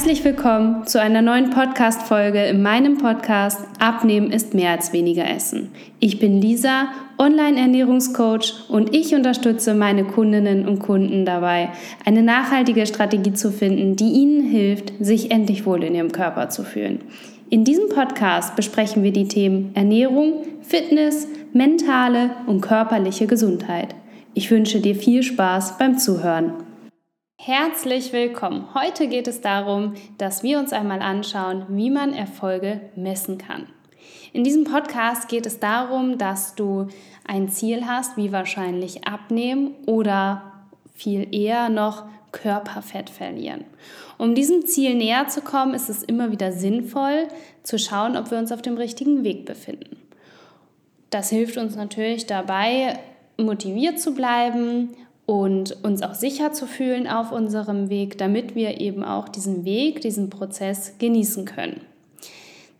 Herzlich willkommen zu einer neuen Podcast-Folge in meinem Podcast Abnehmen ist mehr als weniger Essen. Ich bin Lisa, Online-Ernährungscoach und ich unterstütze meine Kundinnen und Kunden dabei, eine nachhaltige Strategie zu finden, die ihnen hilft, sich endlich wohl in ihrem Körper zu fühlen. In diesem Podcast besprechen wir die Themen Ernährung, Fitness, mentale und körperliche Gesundheit. Ich wünsche dir viel Spaß beim Zuhören. Herzlich willkommen. Heute geht es darum, dass wir uns einmal anschauen, wie man Erfolge messen kann. In diesem Podcast geht es darum, dass du ein Ziel hast, wie wahrscheinlich abnehmen oder viel eher noch Körperfett verlieren. Um diesem Ziel näher zu kommen, ist es immer wieder sinnvoll zu schauen, ob wir uns auf dem richtigen Weg befinden. Das hilft uns natürlich dabei, motiviert zu bleiben und uns auch sicher zu fühlen auf unserem Weg, damit wir eben auch diesen Weg, diesen Prozess genießen können.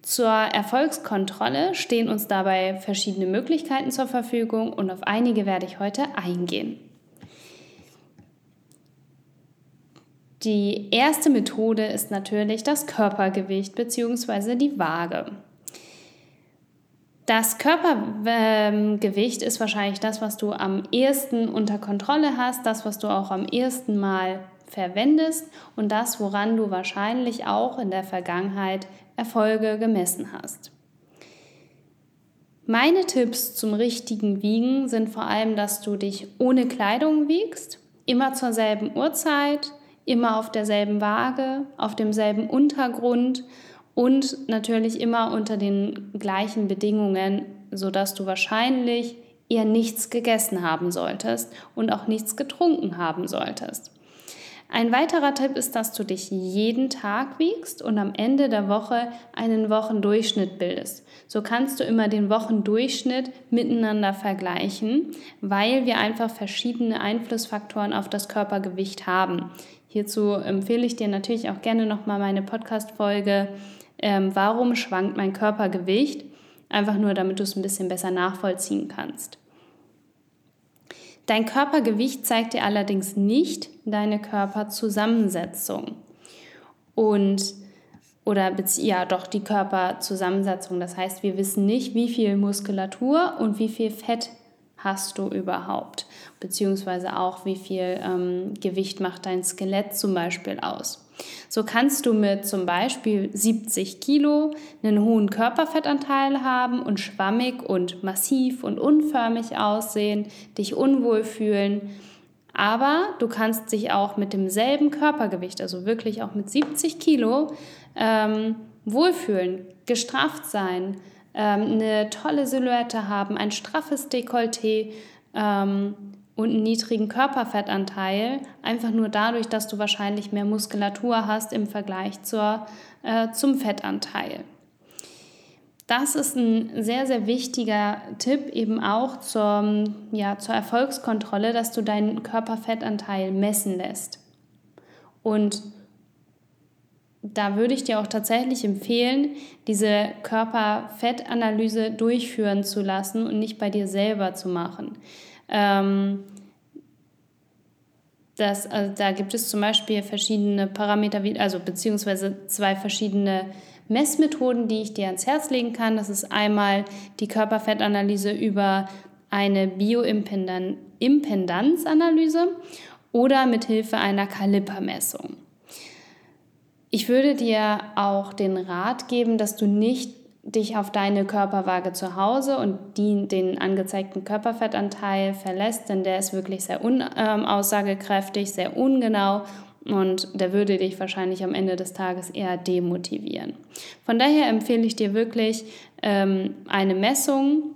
Zur Erfolgskontrolle stehen uns dabei verschiedene Möglichkeiten zur Verfügung und auf einige werde ich heute eingehen. Die erste Methode ist natürlich das Körpergewicht bzw. die Waage. Das Körpergewicht ist wahrscheinlich das, was du am ehesten unter Kontrolle hast, das, was du auch am ehesten mal verwendest und das, woran du wahrscheinlich auch in der Vergangenheit Erfolge gemessen hast. Meine Tipps zum richtigen Wiegen sind vor allem, dass du dich ohne Kleidung wiegst, immer zur selben Uhrzeit, immer auf derselben Waage, auf demselben Untergrund und natürlich immer unter den gleichen Bedingungen, sodass du wahrscheinlich eher nichts gegessen haben solltest und auch nichts getrunken haben solltest. Ein weiterer Tipp ist, dass du dich jeden Tag wiegst und am Ende der Woche einen Wochendurchschnitt bildest. So kannst du immer den Wochendurchschnitt miteinander vergleichen, weil wir einfach verschiedene Einflussfaktoren auf das Körpergewicht haben. Hierzu empfehle ich dir natürlich auch gerne nochmal meine Podcast-Folge ähm, warum schwankt mein Körpergewicht, einfach nur damit du es ein bisschen besser nachvollziehen kannst. Dein Körpergewicht zeigt dir allerdings nicht deine Körperzusammensetzung. Und oder ja, doch die Körperzusammensetzung. Das heißt, wir wissen nicht, wie viel Muskulatur und wie viel Fett hast du überhaupt, beziehungsweise auch wie viel ähm, Gewicht macht dein Skelett zum Beispiel aus. So kannst du mit zum Beispiel 70 Kilo einen hohen Körperfettanteil haben und schwammig und massiv und unförmig aussehen, dich unwohl fühlen. Aber du kannst dich auch mit demselben Körpergewicht, also wirklich auch mit 70 Kilo, ähm, wohlfühlen, gestrafft sein, eine tolle Silhouette haben, ein straffes Dekolleté. Ähm, und einen niedrigen Körperfettanteil, einfach nur dadurch, dass du wahrscheinlich mehr Muskulatur hast im Vergleich zur, äh, zum Fettanteil. Das ist ein sehr, sehr wichtiger Tipp eben auch zur, ja, zur Erfolgskontrolle, dass du deinen Körperfettanteil messen lässt. Und da würde ich dir auch tatsächlich empfehlen, diese Körperfettanalyse durchführen zu lassen und nicht bei dir selber zu machen. Ähm, das, also da gibt es zum Beispiel verschiedene Parameter, also beziehungsweise zwei verschiedene Messmethoden, die ich dir ans Herz legen kann. Das ist einmal die Körperfettanalyse über eine Bioimpedanzanalyse oder mit Hilfe einer Kalipermessung. Ich würde dir auch den Rat geben, dass du nicht dich auf deine Körperwaage zu Hause und die, den angezeigten Körperfettanteil verlässt, denn der ist wirklich sehr unaussagekräftig, ähm, sehr ungenau und der würde dich wahrscheinlich am Ende des Tages eher demotivieren. Von daher empfehle ich dir wirklich ähm, eine Messung,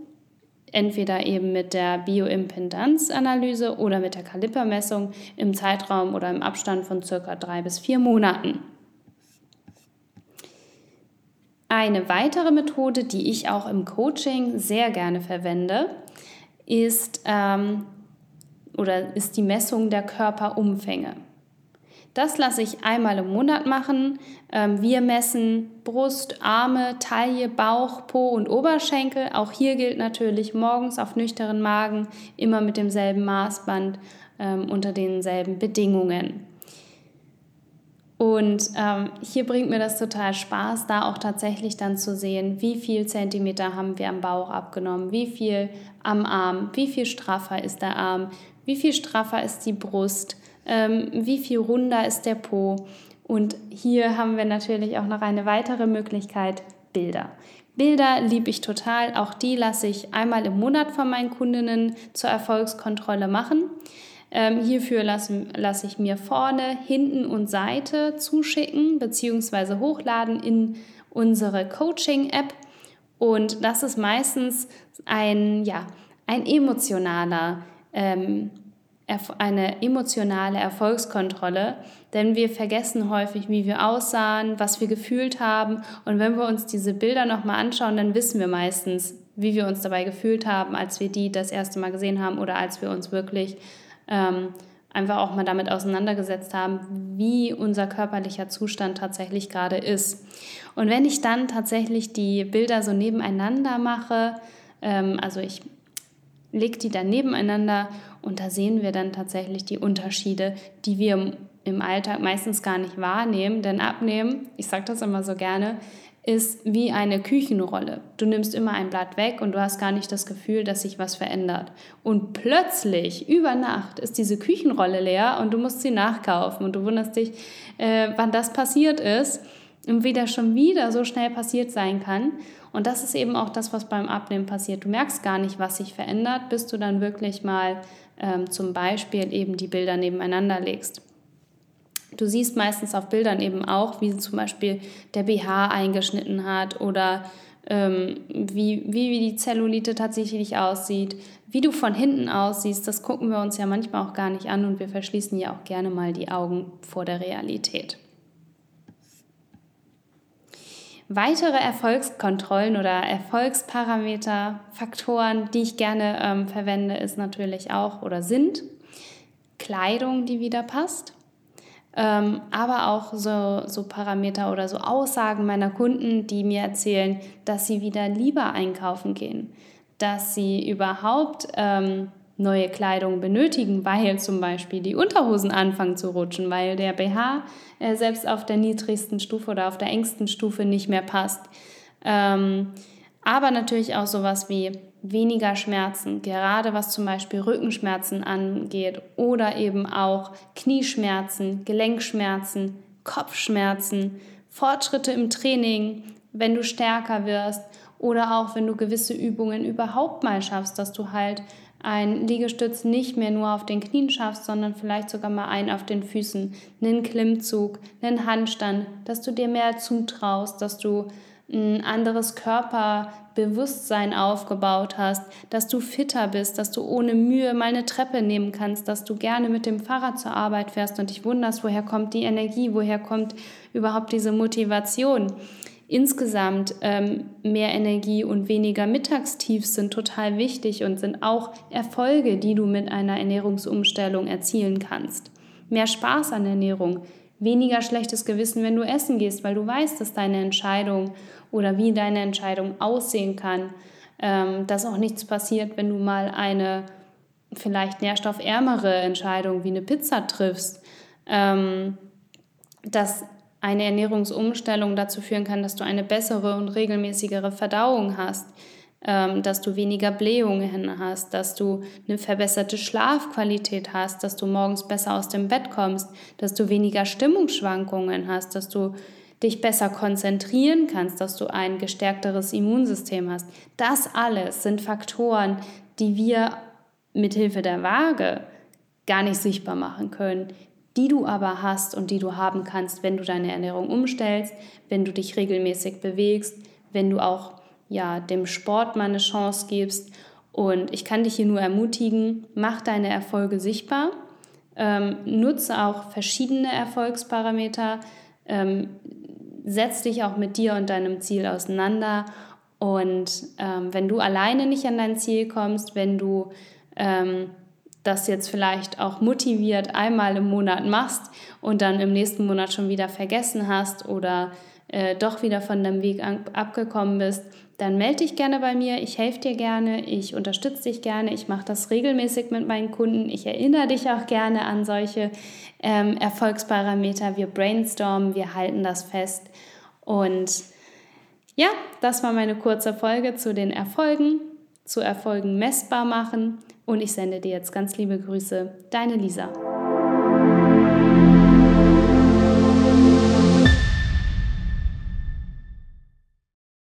entweder eben mit der Bioimpedanzanalyse oder mit der Kalipermessung im Zeitraum oder im Abstand von circa drei bis vier Monaten. Eine weitere Methode, die ich auch im Coaching sehr gerne verwende, ist, ähm, oder ist die Messung der Körperumfänge. Das lasse ich einmal im Monat machen. Ähm, wir messen Brust, Arme, Taille, Bauch, Po und Oberschenkel. Auch hier gilt natürlich morgens auf nüchteren Magen immer mit demselben Maßband ähm, unter denselben Bedingungen. Und ähm, hier bringt mir das total Spaß, da auch tatsächlich dann zu sehen, wie viel Zentimeter haben wir am Bauch abgenommen, wie viel am Arm, wie viel straffer ist der Arm, wie viel straffer ist die Brust, ähm, wie viel runder ist der Po. Und hier haben wir natürlich auch noch eine weitere Möglichkeit, Bilder. Bilder liebe ich total. Auch die lasse ich einmal im Monat von meinen Kundinnen zur Erfolgskontrolle machen. Ähm, hierfür lasse, lasse ich mir vorne, hinten und Seite zuschicken bzw. hochladen in unsere Coaching-App. Und das ist meistens ein, ja, ein emotionaler ähm, eine emotionale Erfolgskontrolle, denn wir vergessen häufig, wie wir aussahen, was wir gefühlt haben. Und wenn wir uns diese Bilder nochmal anschauen, dann wissen wir meistens, wie wir uns dabei gefühlt haben, als wir die das erste Mal gesehen haben oder als wir uns wirklich ähm, einfach auch mal damit auseinandergesetzt haben, wie unser körperlicher Zustand tatsächlich gerade ist. Und wenn ich dann tatsächlich die Bilder so nebeneinander mache, ähm, also ich lege die dann nebeneinander und da sehen wir dann tatsächlich die Unterschiede, die wir im Alltag meistens gar nicht wahrnehmen. Denn abnehmen, ich sage das immer so gerne, ist wie eine Küchenrolle. Du nimmst immer ein Blatt weg und du hast gar nicht das Gefühl, dass sich was verändert. Und plötzlich, über Nacht, ist diese Küchenrolle leer und du musst sie nachkaufen und du wunderst dich, äh, wann das passiert ist und wie das schon wieder so schnell passiert sein kann. Und das ist eben auch das, was beim Abnehmen passiert. Du merkst gar nicht, was sich verändert, bis du dann wirklich mal ähm, zum Beispiel eben die Bilder nebeneinander legst. Du siehst meistens auf Bildern eben auch, wie zum Beispiel der BH eingeschnitten hat oder ähm, wie, wie die Zellulite tatsächlich aussieht, wie du von hinten aussiehst. Das gucken wir uns ja manchmal auch gar nicht an und wir verschließen ja auch gerne mal die Augen vor der Realität. Weitere Erfolgskontrollen oder Erfolgsparameter, Faktoren, die ich gerne ähm, verwende, ist natürlich auch oder sind Kleidung, die wieder passt, ähm, aber auch so, so Parameter oder so Aussagen meiner Kunden, die mir erzählen, dass sie wieder lieber einkaufen gehen, dass sie überhaupt ähm, neue Kleidung benötigen, weil zum Beispiel die Unterhosen anfangen zu rutschen, weil der BH äh, selbst auf der niedrigsten Stufe oder auf der engsten Stufe nicht mehr passt. Ähm, aber natürlich auch sowas wie weniger Schmerzen, gerade was zum Beispiel Rückenschmerzen angeht oder eben auch Knieschmerzen, Gelenkschmerzen, Kopfschmerzen, Fortschritte im Training, wenn du stärker wirst oder auch wenn du gewisse Übungen überhaupt mal schaffst, dass du halt ein Liegestütz nicht mehr nur auf den Knien schaffst, sondern vielleicht sogar mal einen auf den Füßen, einen Klimmzug, einen Handstand, dass du dir mehr zutraust, dass du ein anderes Körperbewusstsein aufgebaut hast, dass du fitter bist, dass du ohne Mühe mal eine Treppe nehmen kannst, dass du gerne mit dem Fahrrad zur Arbeit fährst. Und dich wunderst, woher kommt die Energie, woher kommt überhaupt diese Motivation? Insgesamt ähm, mehr Energie und weniger Mittagstiefs sind total wichtig und sind auch Erfolge, die du mit einer Ernährungsumstellung erzielen kannst. Mehr Spaß an Ernährung, weniger schlechtes Gewissen, wenn du essen gehst, weil du weißt, dass deine Entscheidung oder wie deine Entscheidung aussehen kann, ähm, dass auch nichts passiert, wenn du mal eine vielleicht nährstoffärmere Entscheidung wie eine Pizza triffst. Ähm, dass eine Ernährungsumstellung dazu führen kann, dass du eine bessere und regelmäßigere Verdauung hast, dass du weniger Blähungen hast, dass du eine verbesserte Schlafqualität hast, dass du morgens besser aus dem Bett kommst, dass du weniger Stimmungsschwankungen hast, dass du dich besser konzentrieren kannst, dass du ein gestärkteres Immunsystem hast. Das alles sind Faktoren, die wir mithilfe der Waage gar nicht sichtbar machen können, die du aber hast und die du haben kannst, wenn du deine Ernährung umstellst, wenn du dich regelmäßig bewegst, wenn du auch ja, dem Sport mal eine Chance gibst. Und ich kann dich hier nur ermutigen, mach deine Erfolge sichtbar, ähm, nutze auch verschiedene Erfolgsparameter, ähm, setz dich auch mit dir und deinem Ziel auseinander. Und ähm, wenn du alleine nicht an dein Ziel kommst, wenn du ähm, das jetzt vielleicht auch motiviert einmal im Monat machst und dann im nächsten Monat schon wieder vergessen hast oder äh, doch wieder von deinem Weg abgekommen bist, dann melde dich gerne bei mir. Ich helfe dir gerne, ich unterstütze dich gerne. Ich mache das regelmäßig mit meinen Kunden. Ich erinnere dich auch gerne an solche ähm, Erfolgsparameter. Wir brainstormen, wir halten das fest. Und ja, das war meine kurze Folge zu den Erfolgen, zu Erfolgen messbar machen. Und ich sende dir jetzt ganz liebe Grüße. Deine Lisa.